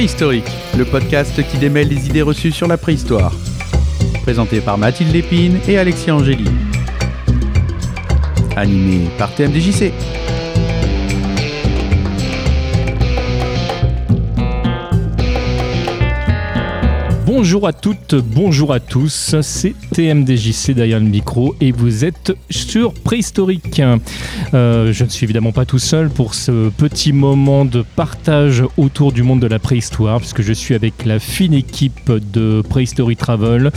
Préhistorique, le podcast qui démêle les idées reçues sur la préhistoire. Présenté par Mathilde Lépine et Alexis Angéli. Animé par TMDJC. Bonjour à toutes, bonjour à tous, c'est TMDJC derrière le micro et vous êtes sur Préhistorique. Euh, je ne suis évidemment pas tout seul pour ce petit moment de partage autour du monde de la préhistoire puisque je suis avec la fine équipe de Préhistory Travel.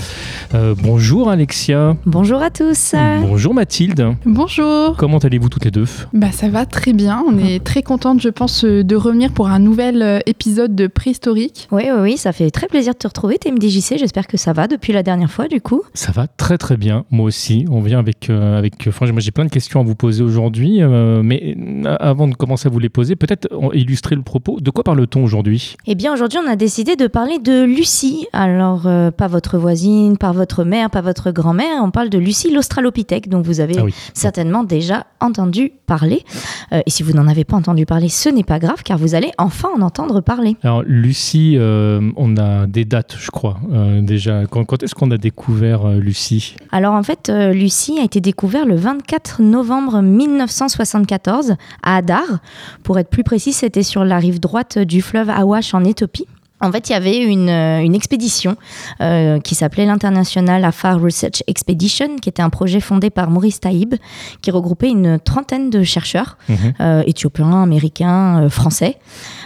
Euh, bonjour Alexia. Bonjour à tous. Bonjour Mathilde. Bonjour. Comment allez-vous toutes les deux? Bah ça va très bien, on est très contente je pense de revenir pour un nouvel euh, épisode de Préhistorique. Oui, oui, oui, ça fait très plaisir de te retrouver TMDJC, j'espère que ça va depuis la dernière fois du coup. Ça va très très bien, moi aussi. On vient avec... euh, avec enfin, moi j'ai plein de questions à vous poser aujourd'hui, euh, mais euh, avant de commencer à vous les poser, peut-être euh, illustrer le propos. De quoi parle-t-on aujourd'hui? Eh bien aujourd'hui on a décidé de parler de Lucie. Alors euh, pas votre voisine, pas votre mère, pas votre grand-mère, on parle de Lucie l'Australopithèque dont vous avez Ah oui. certainement déjà entendu parler. Euh, et si vous n'en avez pas entendu parler, ce n'est pas grave car vous allez enfin en entendre parler. Alors Lucie, euh, on a des dates, je crois, euh, déjà. Quand, est-ce qu'on a découvert euh, Lucie? Alors en fait, euh, Lucie a été découvert le 24 novembre 1974 à Adar. Pour être plus précis, c'était sur la rive droite du fleuve Awash en Éthiopie. En fait, il y avait une, euh, une expédition euh, qui s'appelait l'International Afar Research Expedition, qui était un projet fondé par Maurice Taïb, qui regroupait une trentaine de chercheurs Mhm. euh, éthiopiens, américains, euh, français.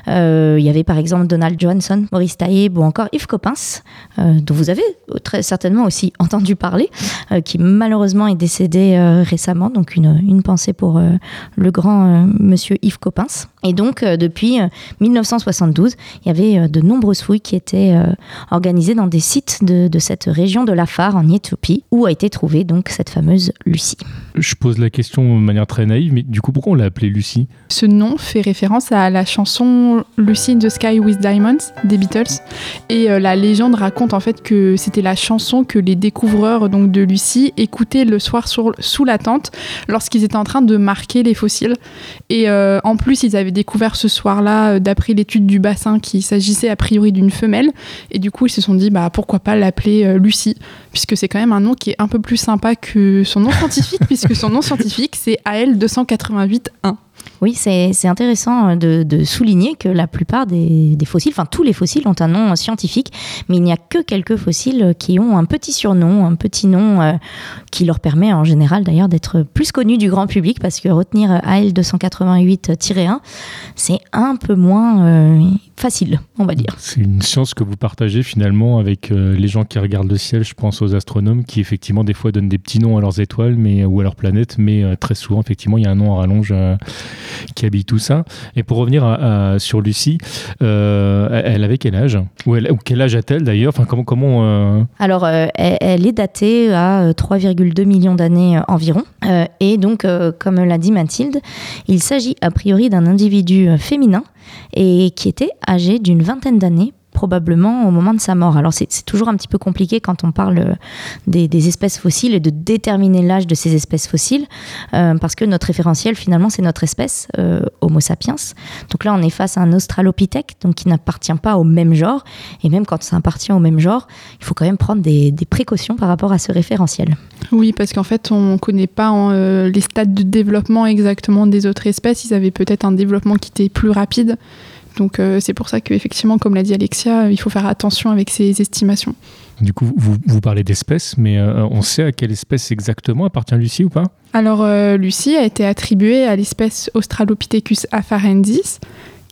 Il y avait par exemple Donald Johnson, Maurice Taïb ou encore Yves Coppens, dont vous avez très certainement aussi entendu parler, qui malheureusement est décédé récemment. Donc une, une pensée pour le grand monsieur Yves Coppens. Et donc depuis euh, 1972, il y avait de nombreuses fouilles qui étaient euh, organisées dans des sites de, de cette région de l'Afar en Éthiopie, où a été trouvée donc cette fameuse Lucie? Je pose la question de manière très naïve, mais du coup, pourquoi on l'a appelée Lucie? Ce nom fait référence à la chanson Lucy in the Sky with Diamonds des Beatles. Et euh, la légende raconte en fait que c'était la chanson que les découvreurs donc, de Lucie écoutaient le soir sur- sous la tente lorsqu'ils étaient en train de marquer les fossiles. Et euh, en plus, ils avaient découvert ce soir-là, euh, d'après l'étude du bassin, qu'il s'agissait a priori d'une femelle. Et du coup, ils se sont dit, bah, pourquoi pas l'appeler euh, Lucie, puisque c'est quand même un nom qui est un peu plus sympa que son nom scientifique, puisque son nom scientifique, c'est AL288-1. Oui, c'est intéressant euh, de, souligner que la plupart des, fossiles, enfin tous les fossiles ont un nom scientifique, mais il n'y a que quelques fossiles qui ont un petit surnom, un petit nom euh, qui leur permet en général d'ailleurs d'être plus connus du grand public parce que retenir euh, AL288-1, c'est un peu moins euh, facile, on va dire. C'est une science que vous partagez finalement avec euh, les gens qui regardent le ciel. Je pense aux astronomes qui effectivement des fois donnent des petits noms à leurs étoiles mais, ou à leurs planètes, mais euh, très souvent effectivement il y a un nom en rallonge euh, qui habille tout ça. Et pour revenir sur Lucie, euh, elle avait quel âge? Ou, quel âge a-t-elle d'ailleurs? Enfin comment euh, Alors, euh, elle, est datée à euh, 3,2 millions d'années environ. Et donc, comme l'a dit Mathilde, il s'agit a priori d'un individu féminin et qui était âgé d'une vingtaine d'années probablement au moment de sa mort. Alors c'est toujours un petit peu compliqué quand on parle euh, des, espèces fossiles et de déterminer l'âge de ces espèces fossiles, euh, parce que notre référentiel finalement c'est notre espèce, euh, Homo sapiens. Donc là on est face à un Australopithèque, donc qui n'appartient pas au même genre, et même quand ça appartient au même genre, il faut quand même prendre des, précautions par rapport à ce référentiel. Oui, parce qu'en fait, on ne connaît pas les stades de développement exactement des autres espèces. Ils avaient peut-être un développement qui était plus rapide. Donc euh, c'est pour ça qu'effectivement, comme l'a dit Alexia, il faut faire attention avec ces estimations. du coup vous, vous parlez d'espèces, mais euh, on sait à quelle espèce exactement appartient Lucie ou pas? Alors euh, Lucie a été attribuée à l'espèce Australopithecus afarensis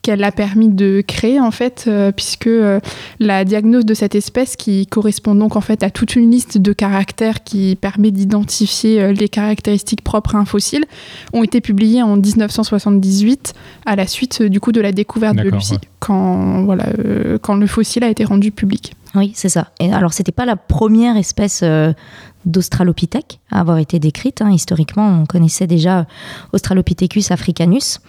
qu'elle a permis de créer en fait euh, puisque euh, la diagnose de cette espèce qui correspond donc en fait à toute une liste de caractères qui permet d'identifier euh, les caractéristiques propres à un fossile ont été publiées en 1978 à la suite euh, du coup de la découverte de Lucie ouais. quand voilà euh, quand le fossile a été rendu public. Oui, c'est ça. Et alors, c'était pas la première espèce euh, d'Australopithèque à avoir été décrite. hein. Historiquement, on connaissait déjà Australopithecus africanus.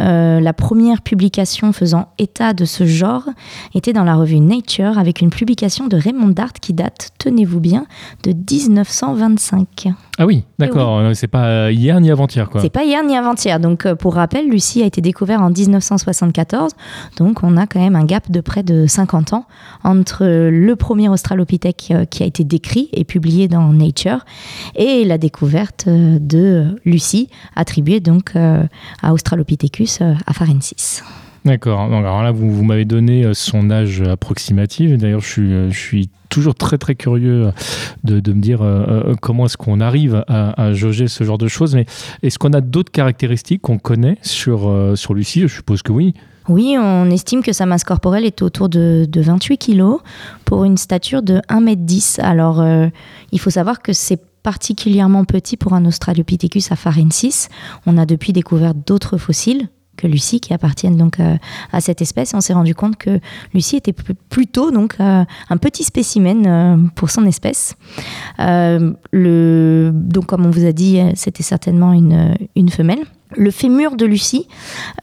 Euh, la première publication faisant état de ce genre était dans la revue Nature avec une publication de Raymond Dart qui date, tenez-vous bien, de 1925. Ah oui, d'accord. Euh, C'est pas euh, hier ni avant-hier, quoi. C'est pas hier ni avant-hier. Donc, euh, pour rappel, Lucie a été découvert en 1974. Donc, on a quand même un gap de près de 50 ans entre le premier Australopithèque euh, qui a été décrit et publié dans Nature et la découverte de Lucie, attribuée donc à Australopithecus afarensis. D'accord. Alors là, vous, m'avez donné euh, son âge approximatif. D'ailleurs, je suis, euh, toujours très très curieux de, de me dire euh, euh, comment est-ce qu'on arrive à, jauger ce genre de choses. Mais est-ce qu'on a d'autres caractéristiques qu'on connaît sur, euh, sur Lucie? Je suppose que oui. Oui, on estime que sa masse corporelle est autour de, de 28 kg pour une stature de 1m10. Alors, euh, il faut savoir que c'est particulièrement petit pour un Australopithecus afarensis. On a depuis découvert d'autres fossiles que Lucie qui appartiennent donc euh, à cette espèce. On s'est rendu compte que Lucie était pl- plutôt donc euh, un petit spécimen euh, pour son espèce. Donc, comme on vous a dit, c'était certainement une femelle. Le fémur de Lucie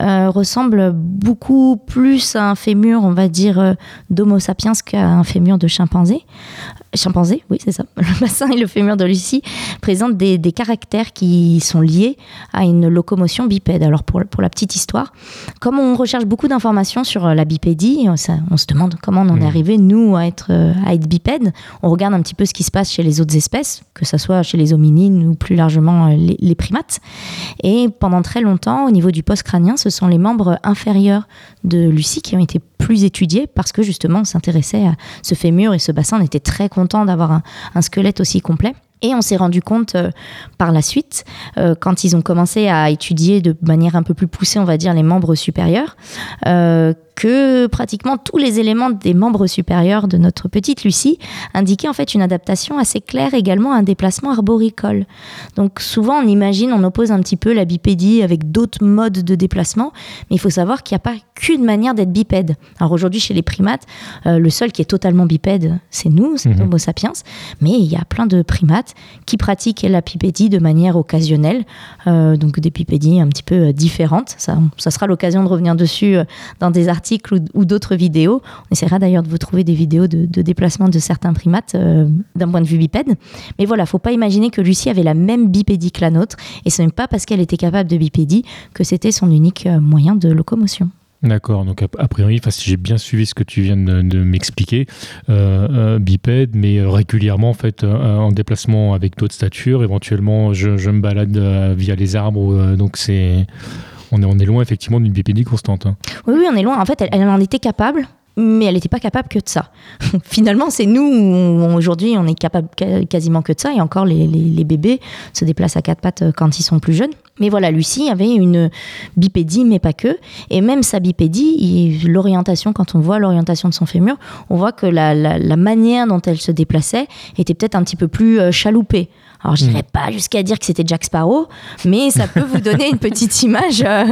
euh, ressemble beaucoup plus à un fémur, on va dire, euh, d'Homo sapiens qu'à un fémur de chimpanzé. Chimpanzé, oui, c'est ça. Le bassin et le fémur de Lucie présentent des, des caractères qui sont liés à une locomotion bipède. Alors, pour, pour la petite histoire, comme on recherche beaucoup d'informations sur euh, la bipédie, on, ça- on se demande comment on en est Mhm. arrivé, nous, à être, à être bipède. On regarde un petit peu ce qui se passe chez les autres espèces, que ce soit chez les hominines ou plus largement les, les primates. Et pendant très longtemps, au niveau du post crânien, ce sont les membres inférieurs de Lucie qui ont été plus étudiés parce que justement, on s'intéressait à ce fémur et ce bassin. On était très content d'avoir un, un squelette aussi complet. Et on s'est rendu compte euh, par la suite, euh, quand ils ont commencé à étudier de manière un peu plus poussée, on va dire, les membres supérieurs, euh, que pratiquement tous les éléments des membres supérieurs de notre petite Lucie indiquaient en fait une adaptation assez claire également à un déplacement arboricole. Donc souvent on imagine, on oppose un petit peu la bipédie avec d'autres modes de déplacement, mais il faut savoir qu'il n'y a pas qu'une manière d'être bipède. Alors aujourd'hui chez les primates, euh, le seul qui est totalement bipède, c'est nous, c'est Mhm. Homo sapiens, mais il y a plein de primates qui pratiquent la bipédie de manière occasionnelle, euh, donc des bipédies un petit peu euh, différentes. Ça, ça sera l'occasion de revenir dessus dans des articles ou, ou d'autres vidéos. On essaiera d'ailleurs de vous trouver des vidéos de, déplacement de certains primates euh, d'un point de vue bipède. Mais voilà, faut pas imaginer que Lucie avait la même bipédie que la nôtre, et ce n'est pas parce qu'elle était capable de bipédie que c'était son unique euh, moyen de locomotion. D'accord, donc a, priori, enfin, si j'ai bien suivi ce que tu viens de, m'expliquer, euh, bipède, mais régulièrement en fait en déplacement avec d'autres statures, éventuellement je, je me balade via les arbres, donc c'est on est, on est loin effectivement d'une bipédie constante. hein. Oui, oui, on est loin. En fait, elle, en était capable, mais elle n'était pas capable que de ça. Finalement, c'est nous, aujourd'hui, on est capable ca- quasiment que de ça. Et encore, les, les- bébés se déplacent à quatre pattes euh, quand ils sont plus jeunes. Mais voilà, Lucie avait une bipédie, mais pas que. Et même sa bipédie, l'orientation, quand on voit l'orientation de son fémur, on voit que la, la- la manière dont elle se déplaçait était peut-être un petit peu plus euh, chaloupée. Alors, je Mm. dirais pas jusqu'à dire que c'était Jack Sparrow, mais ça peut vous donner une petite image euh,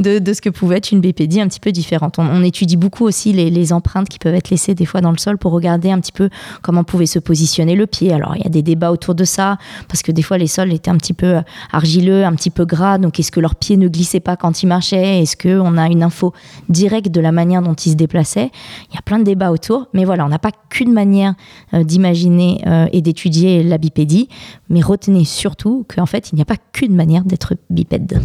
de, de ce que pouvait être une bipédie un petit peu différente. On, on étudie beaucoup aussi les, les empreintes qui peuvent être laissées des fois dans le sol pour regarder un petit peu comment pouvait se positionner le pied. Alors, il y a des débats autour de ça, parce que des fois, les sols étaient un petit peu euh, argileux, un petit peu gras. Donc, est-ce que leurs pieds ne glissaient pas quand ils marchaient? Est-ce qu'on a une info directe de la manière dont ils se déplaçaient? Il y a plein de débats autour. Mais voilà, on n'a pas qu'une manière euh, d'imaginer euh, et d'étudier la bipédie, mais retenez surtout qu'en fait, il n'y a pas qu'une manière d'être bipède.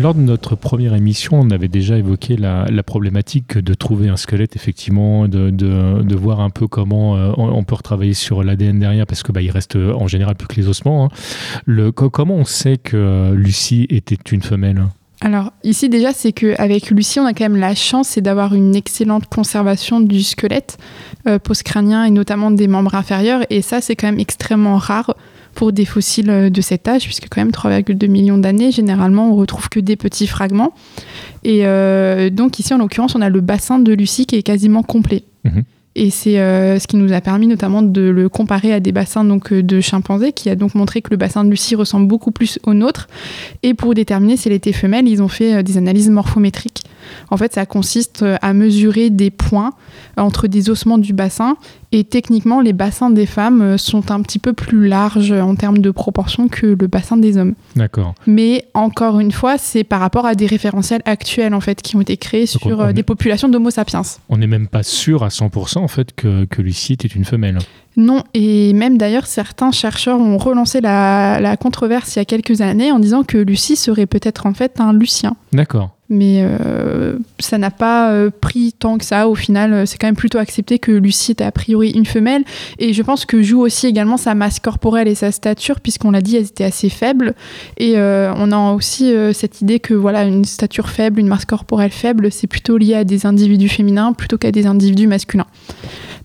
Lors de notre première émission, on avait déjà évoqué la, problématique de trouver un squelette, effectivement, de, voir un peu comment euh, on, peut retravailler sur l'ADN derrière, parce que bah, il reste euh, en général plus que les ossements. hein. Comment on sait que euh, Lucie était une femelle? Alors ici déjà c'est qu'avec Lucie on a quand même la chance d'avoir une excellente conservation du squelette euh, post-crânien et notamment des membres inférieurs et ça c'est quand même extrêmement rare pour des fossiles euh, de cet âge puisque quand même 3,2 millions d'années généralement on retrouve que des petits fragments et euh, donc ici en l'occurrence on a le bassin de Lucie qui est quasiment complet. Mhm. Et c'est euh, ce qui nous a permis notamment de le comparer à des bassins donc, euh, de chimpanzés, qui a donc montré que le bassin de Lucie ressemble beaucoup plus au nôtre. Et pour déterminer si elle était femelle, ils ont fait euh, des analyses morphométriques. En fait, ça consiste à mesurer des points entre des ossements du bassin. Et techniquement, les bassins des femmes sont un petit peu plus larges en termes de proportion que le bassin des hommes. D'accord. Mais encore une fois, c'est par rapport à des référentiels actuels en fait qui ont été créés Donc, sur euh, des est- populations d'Homo sapiens. On n'est même pas sûr à 100% en fait que, que Lucie était une femelle. Non, et même d'ailleurs, certains chercheurs ont relancé la, la controverse il y a quelques années en disant que Lucie serait peut-être en fait un Lucien. D'accord. Mais euh, ça n'a pas euh, pris tant que ça. Au final, euh, c'est quand même plutôt accepté que Lucie était a priori une femelle. Et je pense que joue aussi également sa masse corporelle et sa stature, puisqu'on l'a dit, elles étaient assez faibles. Et on a aussi cette idée que voilà, une stature faible, une masse corporelle faible, c'est plutôt lié à des individus féminins plutôt qu'à des individus masculins.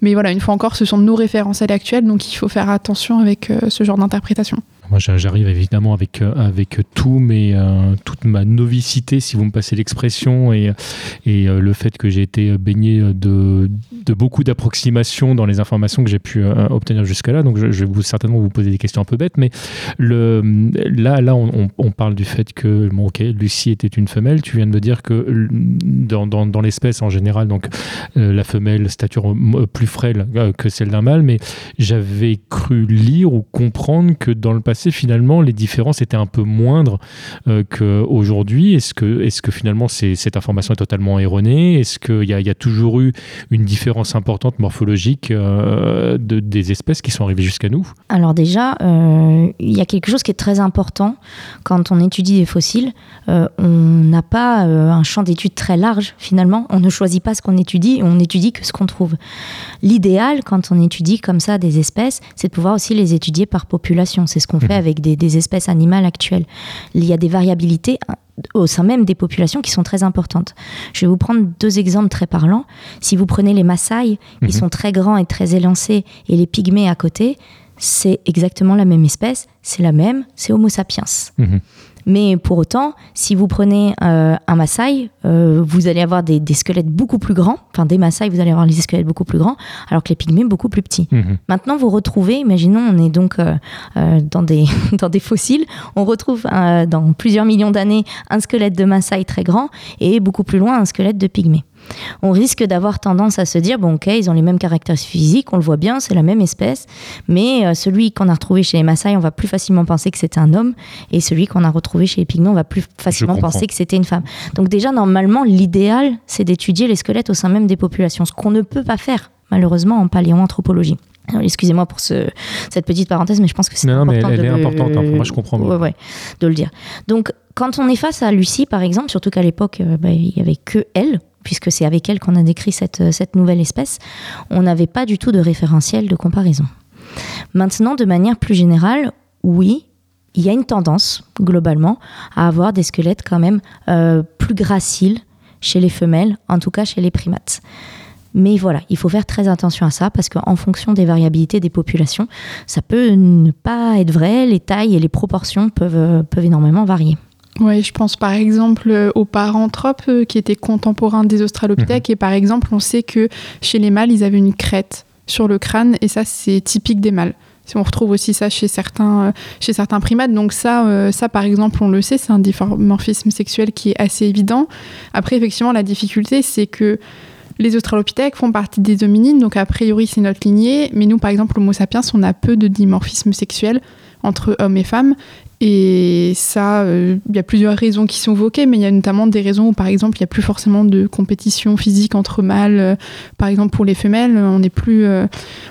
Mais voilà, une fois encore, ce sont nos référentiels actuels, donc il faut faire attention avec ce genre d'interprétation. Moi, j'a- j'arrive évidemment avec, euh, avec tout mes, euh, toute ma novicité, si vous me passez l'expression, et, et euh, le fait que j'ai été baigné de, de beaucoup d'approximations dans les informations que j'ai pu obtenir jusqu'à là. Donc, je, vais vous, certainement vous poser des questions un peu bêtes, mais le, là, là on, parle du fait que, ok, Lucie était une femelle. Tu viens de me dire que dans, dans, dans l'espèce en général, donc la femelle stature plus frêle que celle d'un mâle, mais j'avais cru lire ou comprendre que dans le passé, finalement, les différences étaient un peu moindres euh, qu'aujourd'hui. Est-ce que, finalement cette information est totalement erronée? Est-ce qu'il y, a- toujours eu une différence importante morphologique euh, de, des espèces qui sont arrivées jusqu'à nous? Alors déjà, euh, il y a quelque chose qui est très important quand on étudie des fossiles. Euh, on n'a pas euh, un champ d'étude très large finalement. On ne choisit pas ce qu'on étudie, on étudie que ce qu'on trouve. L'idéal quand on étudie comme ça des espèces, c'est de pouvoir aussi les étudier par population. C'est ce qu'on fait Mhm. avec des, des espèces animales actuelles. Il y a des variabilités hein, au sein même des populations qui sont très importantes. Je vais vous prendre deux exemples très parlants. Si vous prenez les Maasai, Mhm. ils sont très grands et très élancés, et les pygmées à côté, c'est exactement la même espèce, c'est la même, c'est Homo sapiens. Mais pour autant, si vous prenez euh, un Maasai, euh, vous allez avoir des, des squelettes beaucoup plus grands, enfin des Maasai, vous allez avoir les squelettes beaucoup plus grands, alors que les pygmées beaucoup plus petits. Mhm. Maintenant, vous retrouvez, imaginons, on est donc euh, dans, des, dans des fossiles, on retrouve dans plusieurs millions d'années un squelette de Maasai très grand et beaucoup plus loin un squelette de pygmée. On risque d'avoir tendance à se dire, bon ok, ils ont les mêmes caractéristiques physiques, on le voit bien, c'est la même espèce, mais euh, celui qu'on a retrouvé chez les Maasai, on va plus facilement penser que c'était un homme, et celui qu'on a retrouvé chez les pygmées, on va plus facilement penser que c'était une femme. Donc déjà, normalement, l'idéal, c'est d'étudier les squelettes au sein même des populations, ce qu'on ne peut pas faire, malheureusement, en paléoanthropologie. Excusez-moi pour ce, cette petite parenthèse, mais je pense que c'est Non, non, mais important elle- de elle est le- importante, hein. Moi, je comprends bien. Ouais, ouais, de le dire. Donc, quand on est face à Lucie, par exemple, surtout qu'à l'époque, euh, bah, il y avait que elle, puisque c'est avec elle qu'on a décrit cette, euh, cette nouvelle espèce, on n'avait pas du tout de référentiel de comparaison. Maintenant, de manière plus générale, oui, il y a une tendance, globalement, à avoir des squelettes quand même euh, plus graciles chez les femelles, en tout cas chez les primates. Mais voilà, il faut faire très attention à ça parce qu'en fonction des variabilités des populations, ça peut ne pas être vrai, les tailles et les proportions peuvent, euh, peuvent énormément varier. Oui, je pense par exemple euh, aux paranthropes euh, qui étaient contemporains des australopithèques. Et par exemple, on sait que chez les mâles, ils avaient une crête sur le crâne. Et ça, c'est typique des mâles. On retrouve aussi ça chez certains, euh, chez certains primates. Donc ça, ça, par exemple, on le sait, c'est un dimorphisme sexuel qui est assez évident. Après, effectivement, la difficulté, c'est que les australopithèques font partie des hominines, donc a priori c'est notre lignée, mais nous par exemple Homo sapiens on a peu de dimorphisme sexuel entre hommes et femmes, et ça, euh, il y a plusieurs raisons qui sont évoquées, mais il y a notamment des raisons où, par exemple, il n'y a plus forcément de compétition physique entre mâles. Euh, par exemple, pour les femelles, on est plus, euh,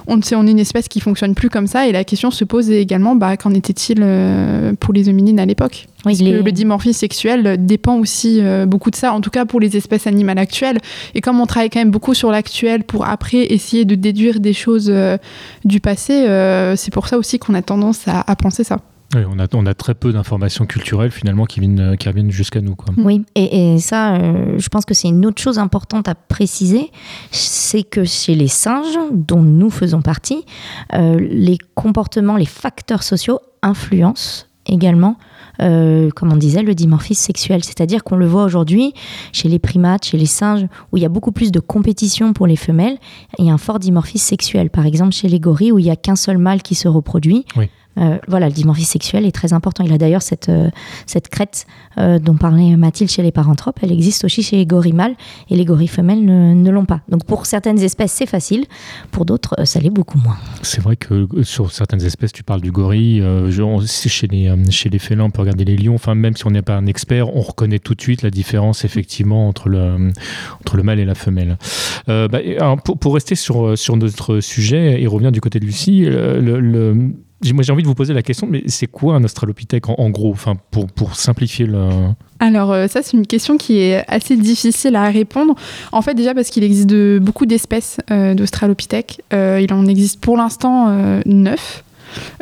on sait, on est une espèce qui fonctionne plus comme ça. Et la question se pose également, bah, qu'en était-il euh, pour les hominines à l'époque? Oui, Parce les- que le dimorphisme sexuel dépend aussi euh, beaucoup de ça, en tout cas pour les espèces animales actuelles? Et comme on travaille quand même beaucoup sur l'actuel pour après essayer de déduire des choses euh, du passé, euh, c'est pour ça aussi qu'on a tendance à, à penser ça. Oui, on, a, on a très peu d'informations culturelles finalement qui, viennent, qui reviennent jusqu'à nous. Quoi. Oui, et, et ça, euh, je pense que c'est une autre chose importante à préciser, c'est que chez les singes, dont nous faisons partie, euh, les comportements, les facteurs sociaux influencent également, euh, comme on disait, le dimorphisme sexuel. C'est-à-dire qu'on le voit aujourd'hui chez les primates, chez les singes, où il y a beaucoup plus de compétition pour les femelles, il y a un fort dimorphisme sexuel. Par exemple, chez les gorilles, où il n'y a qu'un seul mâle qui se reproduit, Oui. Euh, voilà, le dimorphisme sexuel est très important. Il a d'ailleurs cette, euh, cette crête euh, dont parlait Mathilde chez les paranthropes. Elle existe aussi chez les gorilles mâles et les gorilles femelles ne, l'ont pas. Donc pour certaines espèces, c'est facile. Pour d'autres, ça l'est beaucoup moins. C'est vrai que sur certaines espèces, tu parles du gorille, chez les, chez les félins, on peut regarder les lions, enfin même si on n'est pas un expert, on reconnaît tout de suite la différence effectivement entre le, entre le mâle et la femelle. Bah, pour, pour rester sur, sur notre sujet et revenir du côté de Lucie, le, moi j'ai envie de vous poser la question, mais c'est quoi un australopithèque en, gros, enfin pour, pour simplifier le... Alors euh, ça, c'est une question qui est assez difficile à répondre. En fait, déjà parce qu'il existe beaucoup d'espèces euh, d'Australopithèques. Euh, il en existe pour l'instant euh, neuf.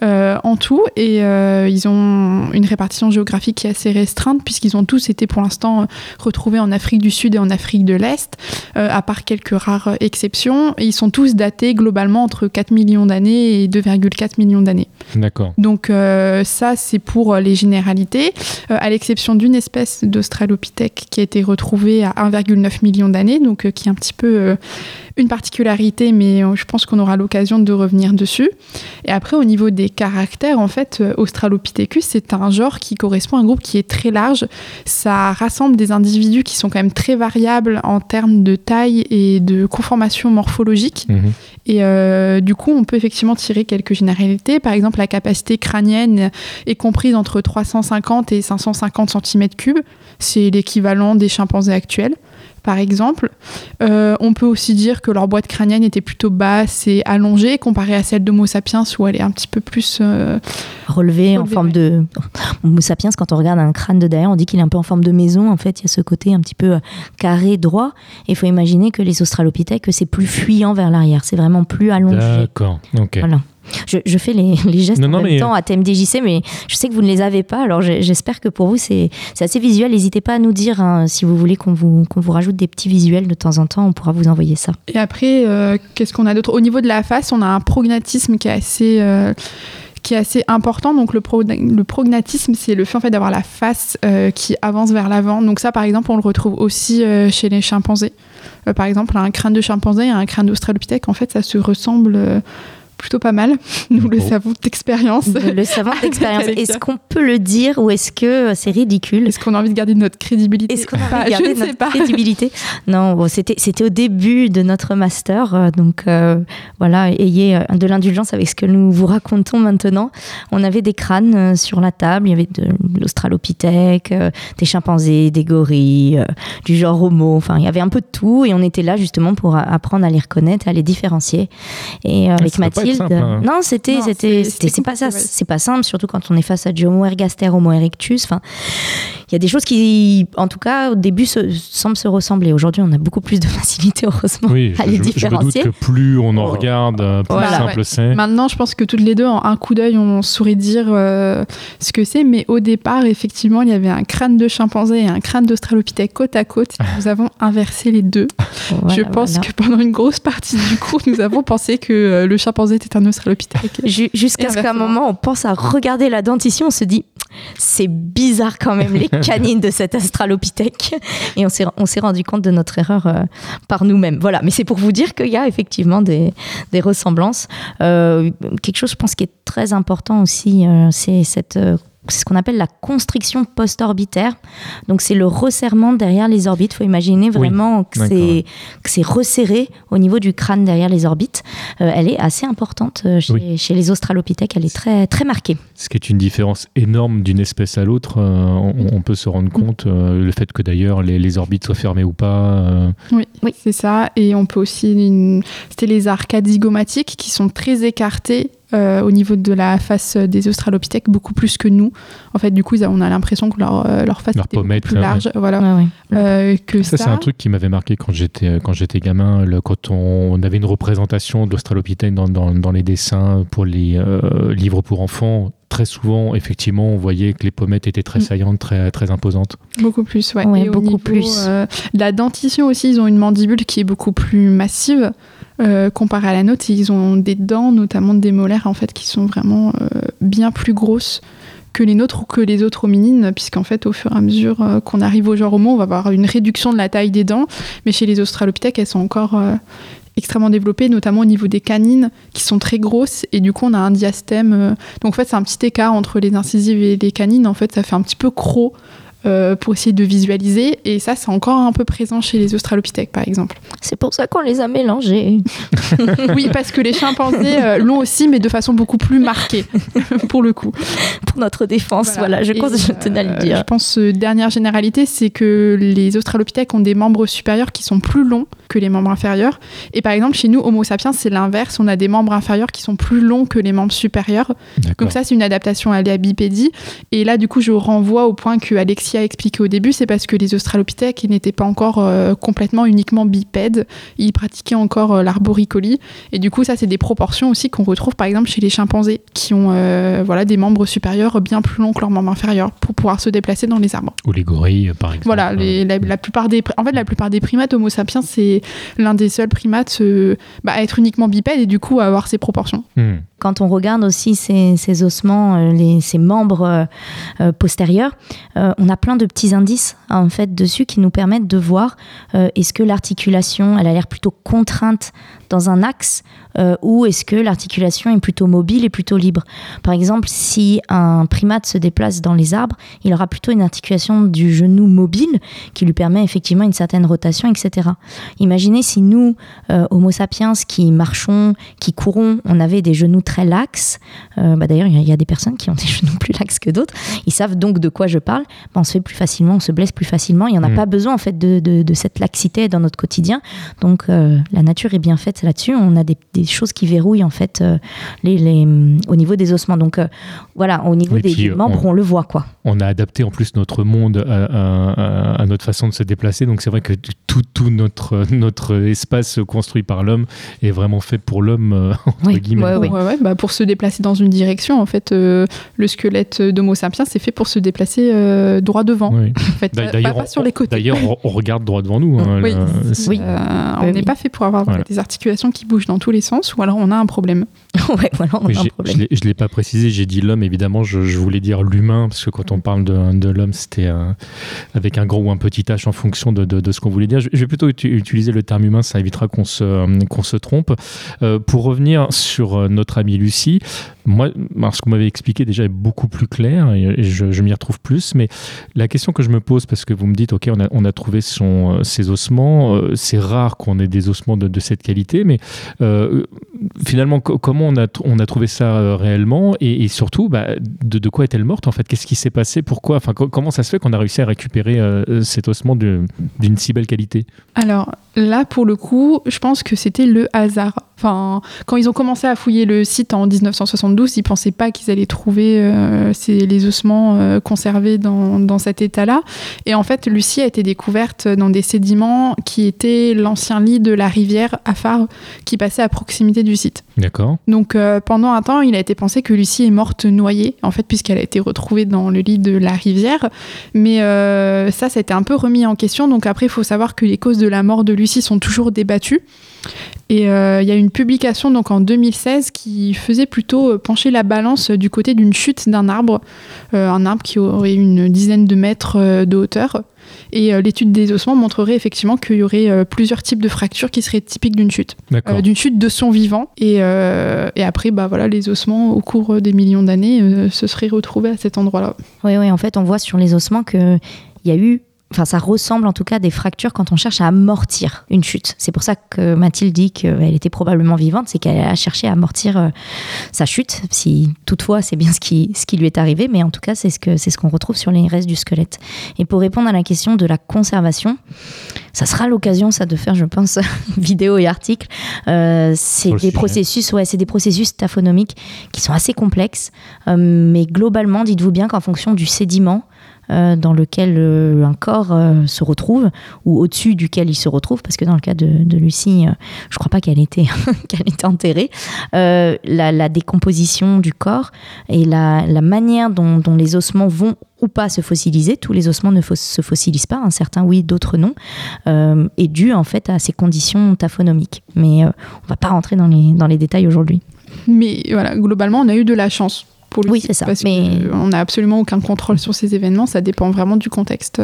Euh, en tout et euh, ils ont une répartition géographique qui est assez restreinte puisqu'ils ont tous été pour l'instant euh, retrouvés en Afrique du Sud et en Afrique de l'Est, à part quelques rares exceptions. Et ils sont tous datés globalement entre 4 millions d'années et 2,4 millions d'années. D'accord. Donc euh, ça, c'est pour les généralités, Euh, à l'exception d'une espèce d'Australopithèque qui a été retrouvée à 1,9 million d'années, donc euh, qui est un petit peu une particularité, mais je pense qu'on aura l'occasion de revenir dessus. Et après, au niveau des caractères, en fait, euh, Australopithecus, c'est un genre qui correspond à un groupe qui est très large. Ça rassemble des individus qui sont quand même très variables en termes de taille et de conformation morphologique. Mhm. Et euh, du coup, on peut effectivement tirer quelques généralités. Par exemple, la capacité crânienne est comprise entre 350 et 550 cm3. C'est l'équivalent des chimpanzés actuels, par exemple. Euh, on peut aussi dire que leur boîte crânienne était plutôt basse et allongée comparée à celle d'Homo sapiens où elle est un petit peu plus... euh, Relevé en forme ouais. de. Homo sapiens, quand on regarde un crâne de derrière, on dit qu'il est un peu en forme de maison. En fait, il y a ce côté un petit peu euh, carré, droit. Et il faut imaginer que les australopithèques, c'est plus fuyant vers l'arrière. C'est vraiment plus allongé. D'accord. Ok. Voilà. Je, je fais les, les gestes Non, en non, même mais- temps à TMDJC, mais je sais que vous ne les avez pas, alors j'espère que pour vous c'est assez visuel. N'hésitez pas à nous dire hein, si vous voulez qu'on vous, rajoute des petits visuels de temps en temps, on pourra vous envoyer ça. Et après, euh, qu'est-ce qu'on a d'autre? Au niveau de la face, on a un prognatisme qui est assez, euh, qui est assez important. Donc le, pro- le prognatisme, c'est le fait en fait d'avoir la face euh, qui avance vers l'avant. Donc ça, par exemple, on le retrouve aussi euh, chez les chimpanzés. Euh, par exemple, un crâne de chimpanzé et un crâne d'australopithèque, en fait, ça se ressemble euh, plutôt pas mal. Nous le savons d'expérience. Le savant d'expérience, est-ce qu'on peut le dire ou est-ce que c'est ridicule? Est-ce qu'on a envie de garder notre crédibilité? Est-ce qu'on a envie de garder notre pas. crédibilité? Non, bon, c'était c'était au début de notre master, euh, donc euh, voilà, ayez euh, de l'indulgence avec ce que nous vous racontons maintenant. On avait des crânes euh, sur la table, il y avait de l'australopithèque, euh, des chimpanzés, des gorilles, euh, du genre homo, enfin il y avait un peu de tout et on était là justement pour apprendre à les reconnaître, à les différencier. Et euh, avec ça simple, hein. non, c'était Non, c'était c'est- c'était c'est c'est pas ça, c'est pas simple, surtout quand on est face à du Homo ergaster, Homo erectus, enfin il y a des choses qui, en tout cas, au début, se, semblent se ressembler. Aujourd'hui, on a beaucoup plus de facilité, heureusement, Oui, à je, les je- je me doute différencier. que plus on en regarde, euh, plus Voilà. simple Ouais. c'est. Maintenant, je pense que toutes les deux, en un coup d'œil, on saurait dire euh, ce que c'est. Mais au départ, effectivement, il y avait un crâne de chimpanzé et un crâne d'australopithèque côte à côte. Nous avons inversé les deux. Voilà, je pense voilà. que pendant une grosse partie du cours, nous avons pensé que euh, le chimpanzé était un australopithèque. Ju- Jusqu'à ce qu'à un moment, on pense à regarder la dentition, on se dit c'est bizarre quand même les canines de cet australopithèque. Et on s'est on s'est rendu compte de notre erreur euh, par nous-mêmes. Voilà, mais c'est pour vous dire qu'il y a effectivement des, des ressemblances. Euh, quelque chose, je pense, qui est très important aussi, euh, c'est cette. C'est ce qu'on appelle la constriction post-orbitaire. Donc, c'est le resserrement derrière les orbites. Il faut imaginer vraiment que c'est que c'est resserré au niveau du crâne derrière les orbites. Euh, elle est assez importante euh, chez, Oui. chez les australopithèques. Elle est très, très marquée. Ce qui est une différence énorme d'une espèce à l'autre. euh, on, on peut se rendre compte, euh, le fait que d'ailleurs les, les orbites soient fermées ou pas. euh, Oui, Oui. c'est ça. Et on peut aussi. une- C'était les arcades zygomatiques qui sont très écartées. Euh, au niveau de la face des australopithèques, beaucoup plus que nous. En fait, du coup, on a l'impression que leur, euh, leur face Leur était plus là, large. Voilà. Ouais. Euh, que Ça, ça. c'est un truc qui m'avait marqué quand j'étais quand j'étais gamin. le- quand on, on avait une représentation de l'Australopithèque dans, dans, dans les dessins pour les euh, livres pour enfants, très souvent, effectivement, on voyait que les pommettes étaient très Mm. saillantes, très, très imposantes. Beaucoup plus, ouais. Ouais, Et au beaucoup niveau, plus. euh, la dentition aussi, ils ont une mandibule qui est beaucoup plus massive euh, comparée à la nôtre. Ils ont des dents, notamment des molaires, en fait, qui sont vraiment euh, bien plus grosses que les nôtres ou que les autres hominines, puisqu'en fait, au fur et à mesure euh, qu'on arrive au genre homo, on va avoir une réduction de la taille des dents. Mais chez les australopithèques, elles sont encore euh, extrêmement développé, notamment au niveau des canines qui sont très grosses et du coup on a un diastème. euh, donc en fait c'est un petit écart entre les incisives et les canines. En fait ça fait un petit peu croc euh, pour essayer de visualiser et ça c'est encore un peu présent chez les australopithèques par exemple. C'est pour ça qu'on les a mélangés. oui parce que les chimpanzés euh, l'ont aussi mais de façon beaucoup plus marquée pour le coup. Pour notre défense, voilà, je, pense, je tenais à le euh, dire. Je pense euh, dernière généralité, c'est que les australopithèques ont des membres supérieurs qui sont plus longs que les membres inférieurs. Et par exemple, chez nous, Homo sapiens, c'est l'inverse. On a des membres inférieurs qui sont plus longs que les membres supérieurs. Donc ça, c'est une adaptation à la bipédie. Et là, du coup, je renvoie au point que Alexia a expliqué au début, c'est parce que les australopithèques n'étaient pas encore euh, complètement uniquement bipèdes. Ils pratiquaient encore euh, l'arboricolie. Et du coup, ça, c'est des proportions aussi qu'on retrouve, par exemple, chez les chimpanzés, qui ont euh, voilà, des membres supérieurs bien plus longs que leurs membres inférieurs pour pouvoir se déplacer dans les arbres. Ou les gorilles, par exemple. Voilà, les- la, la plupart des, en fait, la plupart des primates Homo sapiens, c'est l'un des seuls primates euh, bah, à être uniquement bipède et du coup à avoir ces proportions. Hmm. Quand on regarde aussi ces, ossements, euh, ces membres euh, euh, postérieurs, on a plein de petits indices en fait dessus qui nous permettent de voir est-ce que l'articulation, elle a l'air plutôt contrainte dans un axe euh, ou est-ce que l'articulation est plutôt mobile et plutôt libre? Par exemple, si un primate se déplace dans les arbres, il aura plutôt une articulation du genou mobile qui lui permet effectivement une certaine rotation, etc. Imaginez si nous, euh, Homo sapiens, qui marchons, qui courons, on avait des genoux très laxes. Euh, bah D'ailleurs, il y, a- il y a des personnes qui ont des genoux plus laxes que d'autres. Ils savent donc de quoi je parle. Bah, on se fait plus facilement, on se blesse plus facilement. Il n'y en a Mm. pas besoin en fait de, de- de cette laxité dans notre quotidien. Donc euh, la nature est bien faite là-dessus. On a des, des choses qui verrouillent en fait euh, les, les, hum, au niveau des ossements. Donc euh, voilà, au niveau Oui, des, des membres, on- on... le voit quoi. On a adapté en plus notre monde à, à- à- à notre façon de se déplacer. Donc c'est vrai que tout, tout notre, notre espace construit par l'homme est vraiment fait pour l'homme, euh, entre Oui, guillemets. ouais, Ouais, ouais, bah, pour se déplacer dans une direction, en fait, euh, le squelette d'Homo sapiens, c'est fait pour se déplacer euh, droit devant. Oui. En fait, D'a- pas- D'ailleurs, pas, on- sur les côtés. D'ailleurs, on, on regarde droit devant nous. hein, Oui, le- c'est- c'est- euh, on Oui, n'est oui. pas fait pour avoir Voilà. des articulations qui bougent dans tous les sens, ou alors on a un problème. ouais, voilà, on Oui, a un j'ai- problème. je l'ai- je l'ai pas précisé, j'ai dit l'homme, évidemment, je, je voulais dire l'humain, parce que quand on parle de, de l'homme, c'était euh, avec un gros ou un petit h en fonction de, de- de ce qu'on voulait dire. Je, je vais plutôt utiliser le terme humain, ça évitera qu'on se, qu'on se trompe. Euh, pour revenir sur euh, notre amie Lucie, moi, alors, ce que vous m'avez expliqué déjà est beaucoup plus clair et, et je, je m'y retrouve plus, mais la question que je me pose, parce que vous me dites, OK, on a, on a trouvé son, euh, ses ossements, euh, c'est rare qu'on ait des ossements de, de cette qualité, mais euh, finalement, co- comment on a, trouvé ça euh, réellement et, surtout, bah, de, quoi est-elle morte en fait? Qu'est-ce qui s'est passé? Pourquoi? Enfin, co- Comment ça se fait qu'on a réussi à récupérer euh, cet ossement d'une si belle qualité? Alors là, pour le coup, je pense que c'était le hasard. Enfin, quand ils ont commencé à fouiller le site en 1972, ils pensaient pas qu'ils allaient trouver euh, les ossements euh, conservés dans, dans cet état-là. Et en fait, Lucie a été découverte dans des sédiments qui étaient l'ancien lit de la rivière Afar qui passait à proximité du site. D'accord Donc euh, pendant un temps, il a été pensé que Lucie est morte noyée, en fait, puisqu'elle a été retrouvée dans le lit de la rivière. Mais euh, ça, ça a été un peu remis en question. Donc après, il faut savoir que les causes de la mort de Lucie sont toujours débattues. Et euh, il y a une publication donc en 2016 qui faisait plutôt pencher la balance du côté d'une chute d'un arbre, euh, un arbre qui aurait une dizaine de mètres de hauteur. Et euh, l'étude des ossements montrerait effectivement qu'il y aurait euh, plusieurs types de fractures qui seraient typiques d'une chute D'accord. euh, d'une chute de son vivant. Et, euh, et après, bah, voilà, les ossements, au cours des millions d'années, euh, se seraient retrouvés à cet endroit-là. Oui, oui, en fait, on voit sur les ossements qu'il y a eu, enfin, ça ressemble en tout cas à des fractures quand on cherche à amortir une chute. C'est pour ça que Mathilde dit qu'elle était probablement vivante, c'est qu'elle a cherché à amortir euh, sa chute, si toutefois c'est bien ce qui, ce qui lui est arrivé, mais en tout cas, c'est ce que c'est ce qu'on retrouve sur les restes du squelette. Et pour répondre à la question de la conservation, ça sera l'occasion, ça, de faire, je pense, vidéo et article. Euh, c'est Sur le des sujet. processus, ouais, c'est des processus taphonomiques qui sont assez complexes, euh, mais globalement, dites-vous bien qu'en fonction du sédiment euh, dans lequel euh, un corps euh, se retrouve ou au-dessus duquel il se retrouve, parce que dans le cas de, Lucie, je crois pas qu'elle était qu'elle était enterrée. la, décomposition du corps et la, manière dont, les ossements vont ou pas se fossiliser, tous les ossements ne se fossilisent pas, hein, certains oui, d'autres non, est dû en fait à ces conditions taphonomiques. Mais on va pas rentrer dans les, dans les détails aujourd'hui. Mais voilà, globalement, on a eu de la chance. Pour Oui, c'est ça, Parce mais- qu'on n'a absolument aucun contrôle sur ces événements, ça dépend vraiment du contexte.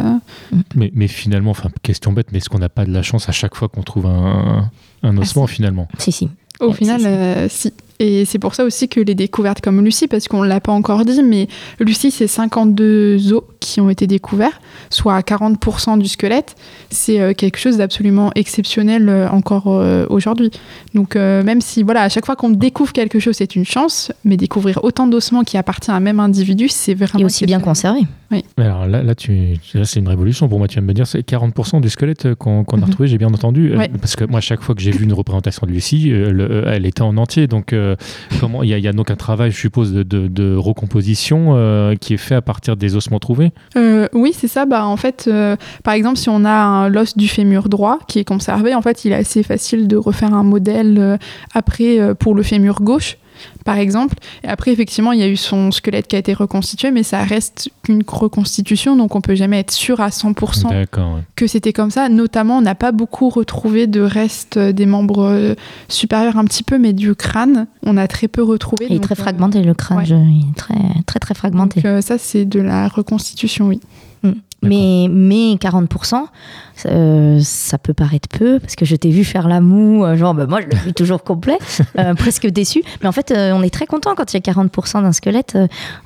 Mais, mais finalement, enfin, question bête, mais est-ce qu'on n'a pas de la chance à chaque fois qu'on trouve un, un ossement finalement? Si, si. Au Ouais, final, c'est ça. euh, si. Et c'est pour ça aussi que les découvertes comme Lucie, parce qu'on ne l'a pas encore dit, mais Lucie, c'est 52 os qui ont été découverts, soit à 40% du squelette. C'est euh, quelque chose d'absolument exceptionnel euh, encore euh, aujourd'hui. Donc même si, voilà, à chaque fois qu'on découvre quelque chose, c'est une chance, mais découvrir autant d'ossements qui appartiennent à un même individu, c'est vraiment Et aussi bien conservé. Mais Alors là, là, tu, là, c'est une révolution pour moi. Tu viens de me dire, c'est 40% du squelette qu'on qu'on a Mhm. retrouvé, j'ai bien entendu. Ouais. Parce que moi, chaque fois que j'ai vu une représentation de Lucie, le- elle était en entier. Donc, euh, comment il y, a- donc un travail, je suppose, de, recomposition euh, qui est fait à partir des ossements trouvés? Euh, oui, c'est ça. Bah, en fait, euh, par exemple, si on a l'os du fémur droit qui est conservé, en fait, il est assez facile de refaire un modèle euh, après euh, pour le fémur gauche, par exemple. Et après, effectivement, il y a eu son squelette qui a été reconstitué, mais ça reste qu'une reconstitution, donc on peut jamais être sûr à 100% D'accord. ouais. que c'était comme ça. Notamment, on n'a pas beaucoup retrouvé de restes euh, des membres euh, supérieurs un petit peu, mais du crâne, on a très peu retrouvé. Il est très euh, fragmenté, le crâne. ouais. je- il est très, très, très fragmenté. donc, euh, ça, c'est de la reconstitution, oui. Mais, mais 40%, euh, ça peut paraître peu, parce que je t'ai vu faire la moue, euh, genre, bah, moi je le vu toujours complet, euh, presque déçu. Mais en fait, euh, on est très content quand il y a 40% d'un squelette.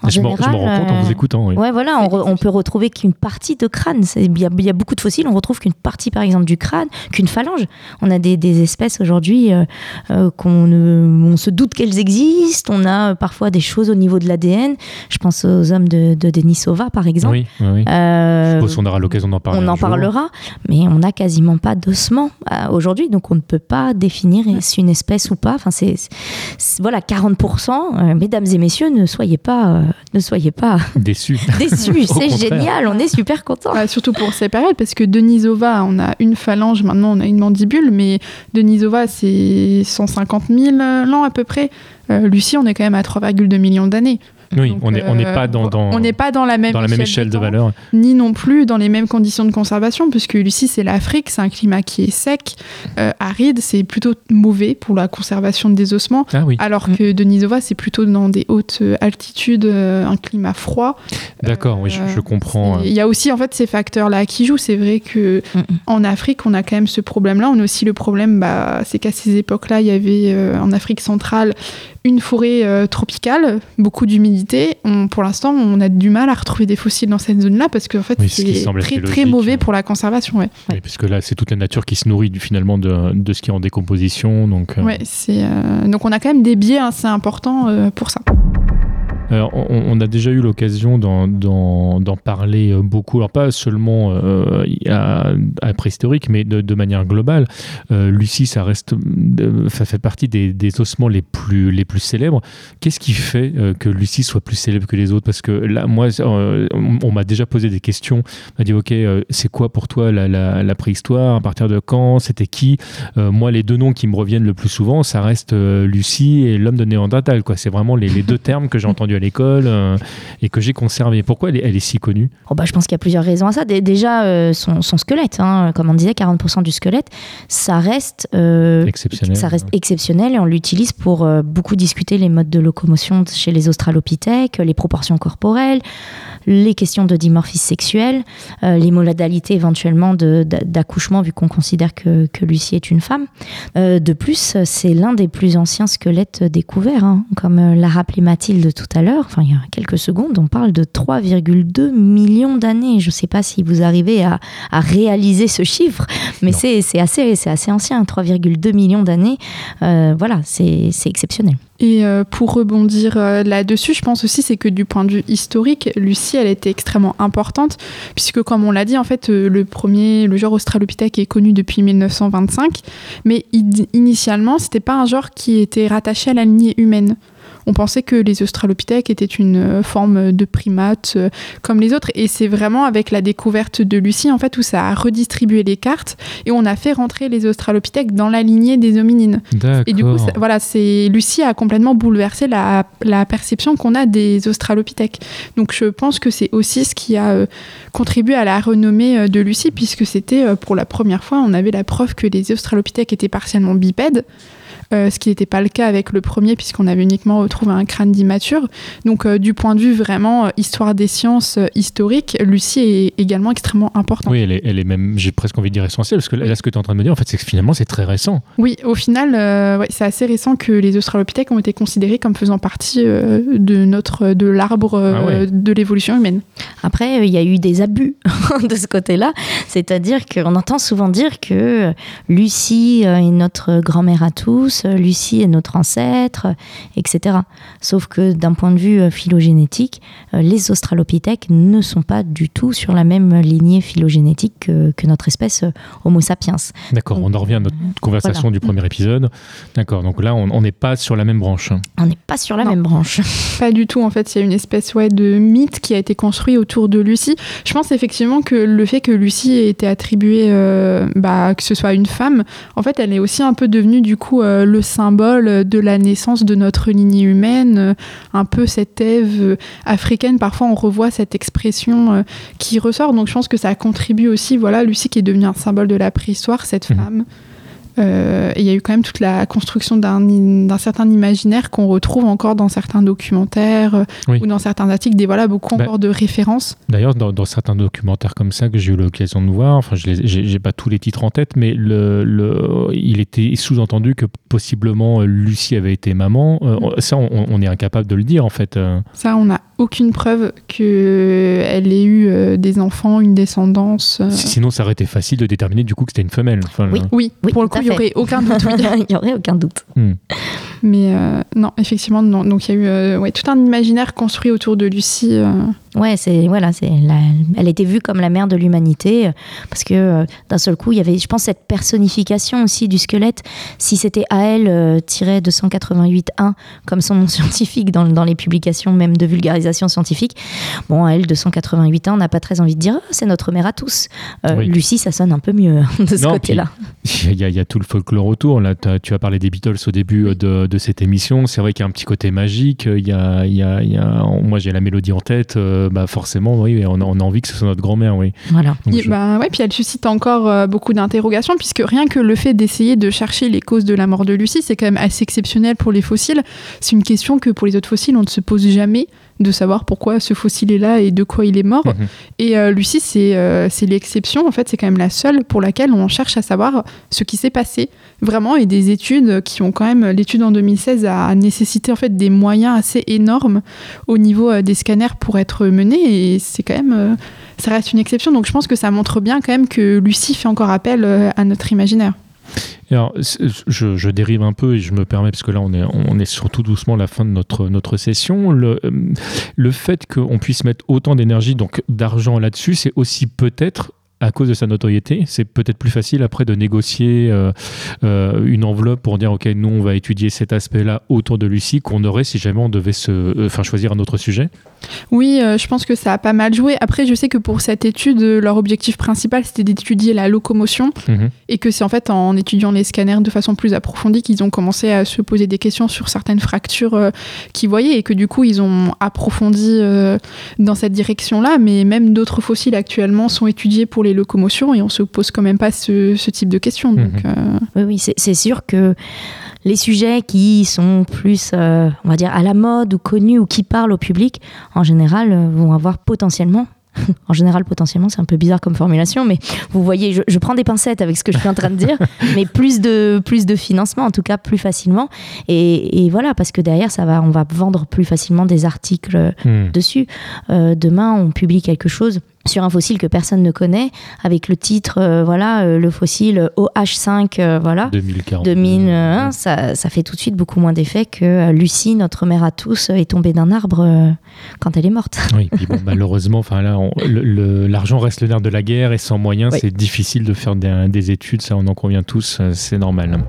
en je, général, me rends compte en vous écoutant. oui. Ouais, voilà, on, re- on peut retrouver qu'une partie de crâne. Il y, a- il y a beaucoup de fossiles, on retrouve qu'une partie, par exemple, du crâne, qu'une phalange. On a des, des espèces aujourd'hui qu'on on se doute qu'elles existent. On a parfois des choses au niveau de l'ADN. Je pense aux hommes de, de Denisova, par exemple. Oui, oui, oui. Euh, Je suppose qu'on aura l'occasion d'en parler. on un en jour. parlera, mais on n'a quasiment pas d'ossements euh, aujourd'hui, donc on ne peut pas définir est-ce une espèce ou pas. Enfin, c'est c'est- voilà 40%. euh, mesdames et messieurs, ne soyez pas, euh, ne soyez pas Déçu. déçus. Au c'est contraire. génial, on est super contents. Bah, surtout pour ces périodes, parce que Denisova, on a une phalange, maintenant on a une mandibule, mais Denisova, c'est 150 000 ans à peu près. Euh, Lucie, on est quand même à 3,2 millions d'années. Oui, Donc, on n'est on euh, pas dans, dans, on n'est pas dans la même dans la même échelle de valeur. ni non plus dans les mêmes conditions de conservation, puisque Lucie, c'est l'Afrique, c'est un climat qui est sec, euh, aride, c'est plutôt mauvais pour la conservation des ossements. Ah oui, Alors Mm. que Denisova, c'est plutôt dans des hautes euh, altitudes, un climat froid. d'accord, oui, je, je comprends. Il y a aussi en fait ces facteurs-là qui jouent. C'est vrai que en Afrique, on a quand même ce problème-là. On a aussi le problème, bah, c'est qu'à ces époques-là, il y avait en Afrique centrale une forêt tropicale, beaucoup d'humidité. On- Pour l'instant, on a du mal à retrouver des fossiles dans cette zone-là parce qu'en fait, Oui, ce qui c'est très mauvais pour la conservation. Ouais. Oui, puisque là, c'est toute la nature qui se nourrit du- finalement de, de ce qui est en décomposition. Donc, euh, Ouais, c'est, euh, Donc on a quand même des biais assez importants euh, pour ça. Alors, on, a déjà eu l'occasion d'en, parler euh, beaucoup, alors pas seulement euh, à, à préhistorique, mais de, manière globale. Euh, Lucie, ça reste, ça fait partie des, ossements les plus, célèbres. Qu'est-ce qui fait euh, que Lucie soit plus célèbre que les autres? Parce que là, moi, on, m'a déjà posé des questions. On m'a dit, ok, c'est quoi pour toi la, préhistoire? À partir de quand? C'était qui? Moi, les deux noms qui me reviennent le plus souvent, ça reste Lucie et l'homme de Néandertal. C'est vraiment les deux termes que j'ai entendus à l'école euh, et que j'ai conservés. Pourquoi elle est, elle est si connue? Oh, bah, je pense qu'il y a plusieurs raisons à ça. Dé- Déjà, euh, son, son squelette, hein, comme on disait, 40% du squelette, ça reste, euh, Exceptionnel. ça reste exceptionnel et on l'utilise pour beaucoup discuter les modes de locomotion chez les australopithèques, les proportions corporelles, les questions de dimorphisme sexuel, euh, les modalités éventuellement d'accouchement vu qu'on considère que, que Lucie est une femme. Euh, de plus, c'est l'un des plus anciens squelettes découverts, hein. comme l'a rappelé Mathilde tout à l'heure. Enfin, il y a quelques secondes, on parle de 3,2 millions d'années. Je ne sais pas si vous arrivez à, à réaliser ce chiffre, mais c'est assez, c'est assez ancien, 3,2 millions d'années. Euh, voilà, c'est exceptionnel. Et euh, pour rebondir euh, là-dessus, je pense aussi c'est que du point de vue historique, Lucie, elle était extrêmement importante, puisque comme on l'a dit, en fait, le premier, le genre Australopithèque est connu depuis 1925, mais initialement, c'était pas un genre qui était rattaché à la lignée humaine. On pensait que les Australopithèques étaient une euh, forme de primate euh, comme les autres, et c'est vraiment avec la découverte de Lucie, en fait, où ça a redistribué les cartes, et on a fait rentrer les Australopithèques dans la lignée des hominines. Et du coup, ça- voilà, c'est Lucie a complètement bouleversé la, la perception qu'on a des Australopithèques. Donc, je pense que c'est aussi ce qui a euh, contribué à la renommée euh, de Lucie, puisque c'était pour la première fois, on avait la preuve que les Australopithèques étaient partiellement bipèdes. Euh, ce qui n'était pas le cas avec le premier, puisqu'on avait uniquement retrouvé un crâne d'immature. Donc, euh, du point de vue vraiment euh, histoire des sciences euh, historique, Lucie est également extrêmement importante. Oui, elle est, elle est même, j'ai presque envie de dire essentielle, parce que là, ce que tu es en train de me dire, en fait, c'est que finalement, c'est très récent. Oui, au final, euh, ouais, c'est assez récent que les Australopithèques ont été considérés comme faisant partie euh, de notre de l'arbre euh, Ah ouais. de l'évolution humaine. Après, euh, il y a eu des abus de ce côté-là. C'est-à-dire qu'on entend souvent dire que Lucie est notre grand-mère à tous, Lucie est notre ancêtre, etc. Sauf que d'un point de vue euh, phylogénétique, euh, les Australopithèques ne sont pas du tout sur la même lignée phylogénétique que, que notre espèce euh, Homo sapiens. D'accord, on en revient à notre conversation du premier épisode. D'accord, donc là, on on n'est pas sur la même branche. On n'est pas sur la Non. même branche. Pas du tout, en fait, il y a une espèce ouais, de mythe qui a été construit autour de Lucie. Je pense effectivement que le fait que Lucie ait été attribuée, euh, bah, que ce soit une femme, en fait, elle est aussi un peu devenue du coup euh, le symbole de la naissance de notre lignée humaine, euh, un peu cette Ève euh, africaine. Parfois, on revoit cette expression euh, qui ressort, donc je pense que ça contribue aussi, voilà, Lucie qui est devenue un symbole de la préhistoire, cette Mhm. femme. Euh, et il y a eu quand même toute la construction d'un certain imaginaire qu'on retrouve encore dans certains documentaires euh, Oui. ou dans certains articles, des voilà beaucoup Bah, encore de références. D'ailleurs, dans, dans certains documentaires comme ça que j'ai eu l'occasion de voir, enfin, je j'ai pas tous les titres en tête, mais le, le- il était sous-entendu que possiblement euh, Lucie avait été maman. Euh, ça, on, on est incapable de le dire, en fait. Ça, on n'a aucune preuve qu'elle ait eu euh, des enfants, une descendance. euh. Si- Sinon, ça aurait été facile de déterminer du coup que c'était une femelle. Enfin, Oui. Oui, Oui, pour le coup, il n'y aurait aucun doute. oui. il n'y aurait aucun doute. Hmm. Mais euh, non, effectivement, non. Donc il y a eu euh, ouais, tout un imaginaire construit autour de Lucie. Ouais, c'est voilà, c'est elle était vue comme la mère de l'humanité euh, parce que euh, d'un seul coup, il y avait, je pense, cette personnification aussi du squelette. Si c'était euh, 288.1 comme son nom scientifique dans, dans les publications même de vulgarisation scientifique, bon, AL 288.1, on n'a pas très envie de dire Ah, c'est notre mère à tous. Euh, Oui. Lucie, ça sonne un peu mieux hein, de ce côté-là. Il y, a, il y a tout le folklore autour. Là, tu as parlé des Beatles au début de, de cette émission. C'est vrai qu'il y a un petit côté magique. Il y a, il y a- il y a- moi, j'ai la mélodie en tête. euh, bah forcément, oui, on a, on a envie que ce soit notre grand-mère, oui. Voilà. Donc, Et je- bah ouais, puis elle suscite encore euh, beaucoup d'interrogations, puisque rien que le fait d'essayer de chercher les causes de la mort de Lucie, c'est quand même assez exceptionnel pour les fossiles. C'est une question que pour les autres fossiles, on ne se pose jamais de savoir pourquoi ce fossile est là et de quoi il est mort. Mhm. Et euh, Lucie, c'est euh, c'est l'exception. En fait, c'est quand même la seule pour laquelle on cherche à savoir ce qui s'est passé vraiment. Et des études qui ont quand même, l'étude en 2016 a nécessité en fait des moyens assez énormes au niveau euh, des scanners pour être menés. Et c'est quand même, ça reste une exception. Donc je pense que ça montre bien quand même que Lucie fait encore appel à notre imaginaire. Alors, je, dérive un peu et je me permets, parce que là, on est, on est surtout doucement à la fin de notre, session. Le, fait qu'on puisse mettre autant d'énergie, donc d'argent là-dessus, c'est aussi peut-être à cause de sa notoriété, c'est peut-être plus facile après de négocier euh, euh, une enveloppe pour dire ok nous on va étudier cet aspect-là autour de Lucie qu'on aurait si jamais on devait se, euh, choisir un autre sujet. Oui, euh, je pense que ça a pas mal joué. Après, je sais que pour cette étude, euh, leur objectif principal, c'était d'étudier la locomotion. Mhm. et que c'est en fait en étudiant les scanners de façon plus approfondie qu'ils ont commencé à se poser des questions sur certaines fractures euh, qu'ils voyaient et que du coup ils ont approfondi euh, dans cette direction-là. Mais même d'autres fossiles actuellement sont étudiés pour les locomotions et on se pose quand même pas ce, ce type de questions. Donc, Mhm. euh, Oui, oui, c'est sûr que les sujets qui sont plus, euh, on va dire, à la mode ou connus ou qui parlent au public, en général, euh, vont avoir potentiellement. En général, potentiellement, c'est un peu bizarre comme formulation, mais vous voyez, je, je prends des pincettes avec ce que je suis en train de dire, mais plus de, plus de financement, en tout cas plus facilement. Et, et voilà, parce que derrière, ça va, on va vendre plus facilement des articles Hmm. dessus. Euh, demain, on publie quelque chose sur un fossile que personne ne connaît, avec le titre, euh, voilà, euh, le fossile OH5, euh, voilà. 2040. 2001, ça, ça fait tout de suite beaucoup moins d'effet que Lucie, notre mère à tous, est tombée d'un arbre quand elle est morte. Oui, puis bon, malheureusement, enfin là, l'argent reste le nerf de la guerre et sans moyens, Oui. c'est difficile de faire des, des études. Ça, on en convient tous, c'est normal.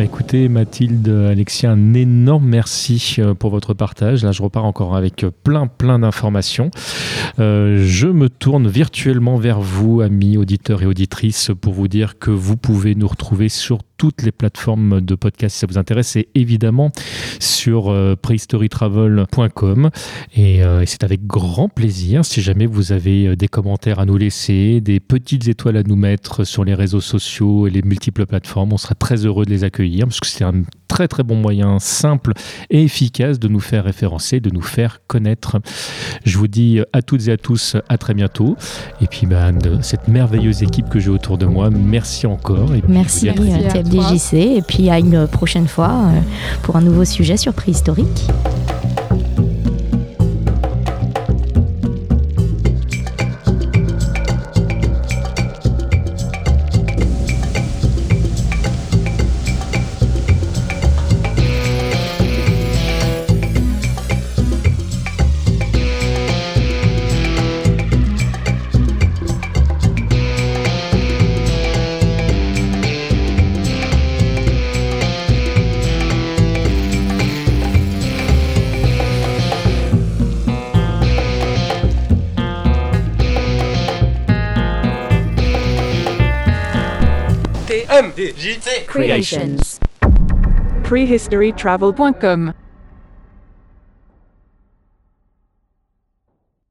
Écoutez, Mathilde, Alexis, un énorme merci euh, pour votre partage. Là, je repars encore avec euh, plein, plein d'informations. Euh, je me tourne virtuellement vers vous, amis auditeurs et auditrices, pour vous dire que vous pouvez nous retrouver sur toutes les plateformes de podcast si ça vous intéresse et évidemment sur euh, prehistorytravel.com et, euh, et c'est avec grand plaisir si jamais vous avez euh, des commentaires à nous laisser, des petites étoiles à nous mettre sur les réseaux sociaux et les multiples plateformes, on sera très heureux de les accueillir parce que c'est un très très bon moyen simple et efficace de nous faire référencer, de nous faire connaître. Je vous dis à toutes et à tous à très bientôt. Et puis de cette merveilleuse équipe que j'ai autour de moi, merci encore. Et puis, Merci je vous dis à très Et puis à une prochaine fois euh, pour un nouveau sujet sur préhistorique. TMDJC Creations. Prehistorytravel.com